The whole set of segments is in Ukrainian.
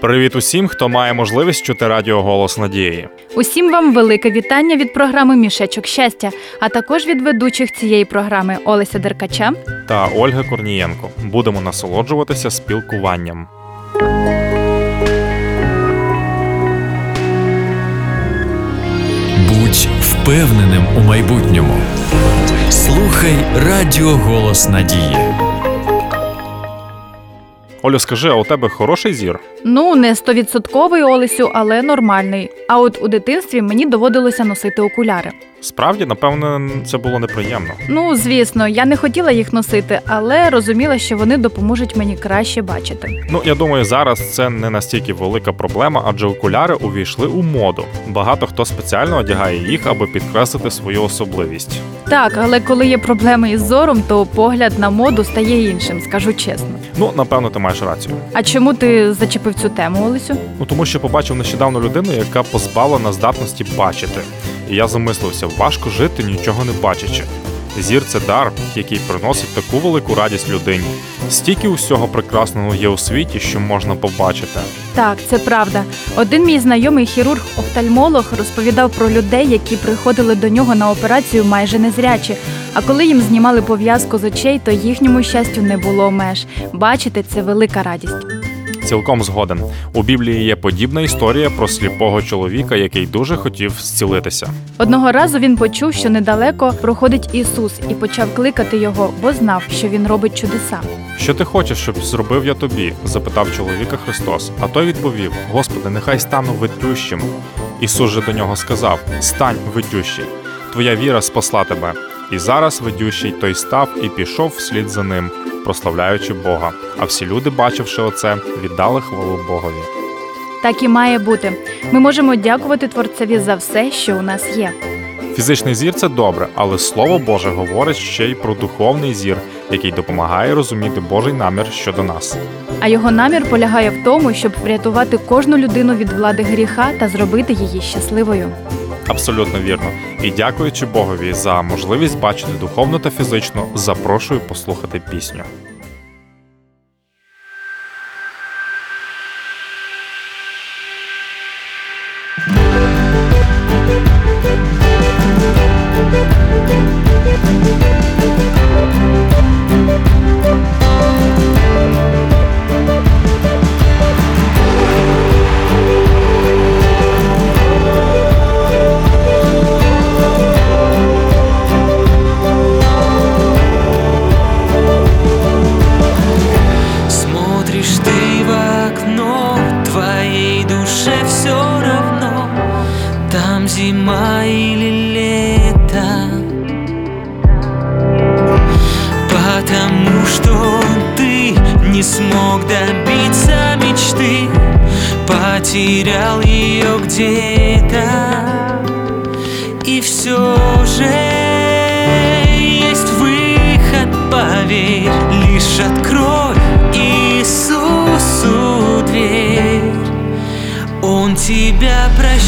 Привіт усім, хто має можливість чути радіо Голос Надії. Усім вам велике вітання від програми Мішечок щастя, а також від ведучих цієї програми Олеся Деркача. та Ольга Корнієнко. Будемо насолоджуватися спілкуванням. Будь впевненим у майбутньому. Слухай Радіо Голос Надії. Олю, скажи, а у тебе хороший зір? Ну, не стовідсотковий Олесю, але нормальний. А от у дитинстві мені доводилося носити окуляри. Справді, напевно, це було неприємно. Ну, звісно, я не хотіла їх носити, але розуміла, що вони допоможуть мені краще бачити. Ну, я думаю, зараз це не настільки велика проблема, адже окуляри увійшли у моду. Багато хто спеціально одягає їх, аби підкреслити свою особливість. Так, але коли є проблеми із зором, то погляд на моду стає іншим, скажу чесно. Ну, напевно, ти маєш рацію. А чому ти зачепив цю тему, Олесю? Ну тому що побачив нещодавно людину, яка позбавлена здатності бачити. І я замислився, важко жити, нічого не бачачи. Зір це дар, який приносить таку велику радість людині. Стільки усього прекрасного є у світі, що можна побачити. Так, це правда. Один мій знайомий хірург-офтальмолог розповідав про людей, які приходили до нього на операцію майже незрячі. А коли їм знімали пов'язку з очей, то їхньому щастю не було меж. Бачити це велика радість. Цілком згоден. У Біблії є подібна історія про сліпого чоловіка, який дуже хотів зцілитися. Одного разу він почув, що недалеко проходить Ісус, і почав кликати його, бо знав, що він робить чудеса. Що ти хочеш, щоб зробив я тобі? запитав чоловіка Христос. А той відповів: Господи, нехай стану видющим. Ісус же до нього сказав: Стань видющий, твоя віра спасла тебе. І зараз видющий той став і пішов вслід за ним, прославляючи Бога. А всі люди, бачивши оце, віддали хвалу Богові. Так і має бути. Ми можемо дякувати Творцеві за все, що у нас є. Фізичний зір це добре, але Слово Боже говорить ще й про духовний зір, який допомагає розуміти Божий намір щодо нас. А його намір полягає в тому, щоб врятувати кожну людину від влади гріха та зробити її щасливою. Абсолютно вірно. І дякуючи Богові за можливість бачити духовно та фізично, запрошую послухати пісню. Смотришь потерял ее где-то. И все же есть выход, поверь, лишь открой Иисусу дверь. Он тебя прощает,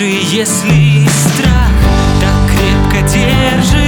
Даже если страх так крепко держит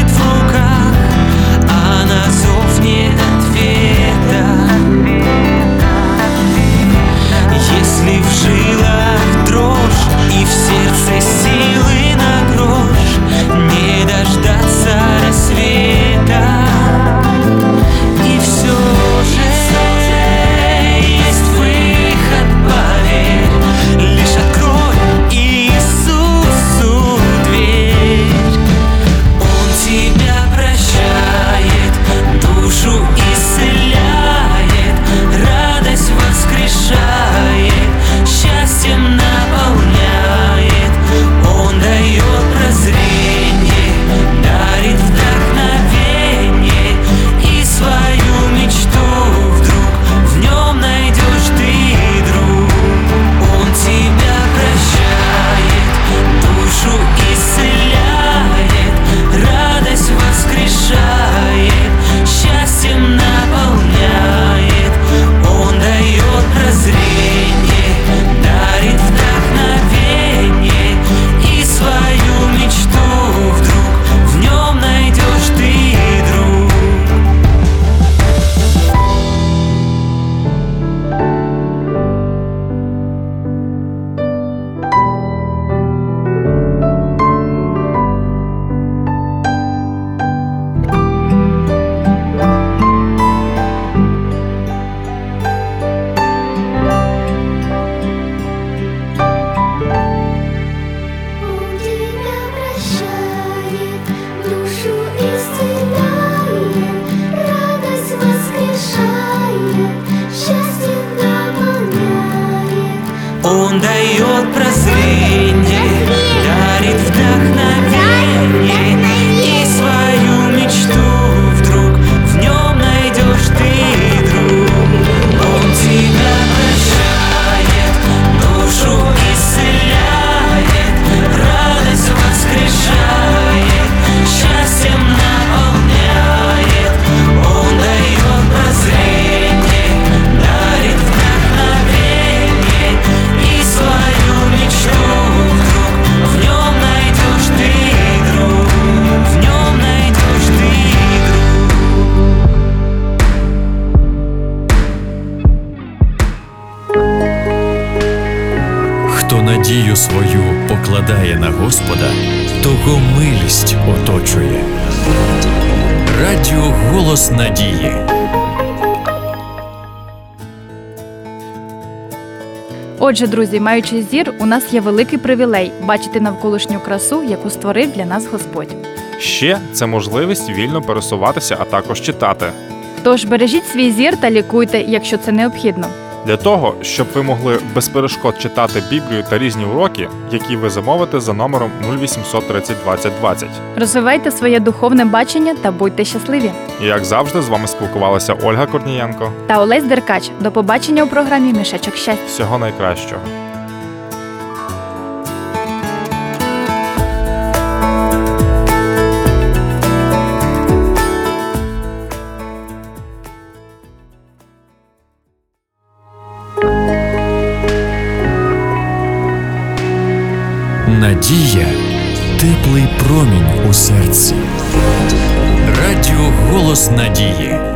Он дает прозрение, дарит вдохновение. Хто надію свою покладає на Господа, того милість оточує. Радіо Голос Надії. Отже, друзі, маючи зір, у нас є великий привілей бачити навколишню красу, яку створив для нас Господь. Ще це можливість вільно пересуватися, а також читати. Тож бережіть свій зір та лікуйте, якщо це необхідно. Для того, щоб ви могли без перешкод читати Біблію та різні уроки, які ви замовите за номером 0800 30 20 20. Розвивайте своє духовне бачення та будьте щасливі. І як завжди, з вами спілкувалася Ольга Корнієнко. Та Олесь Деркач. До побачення у програмі Мішечок щастя. Всього найкращого. Надія теплий промінь у серці. Радіо Голос Надії.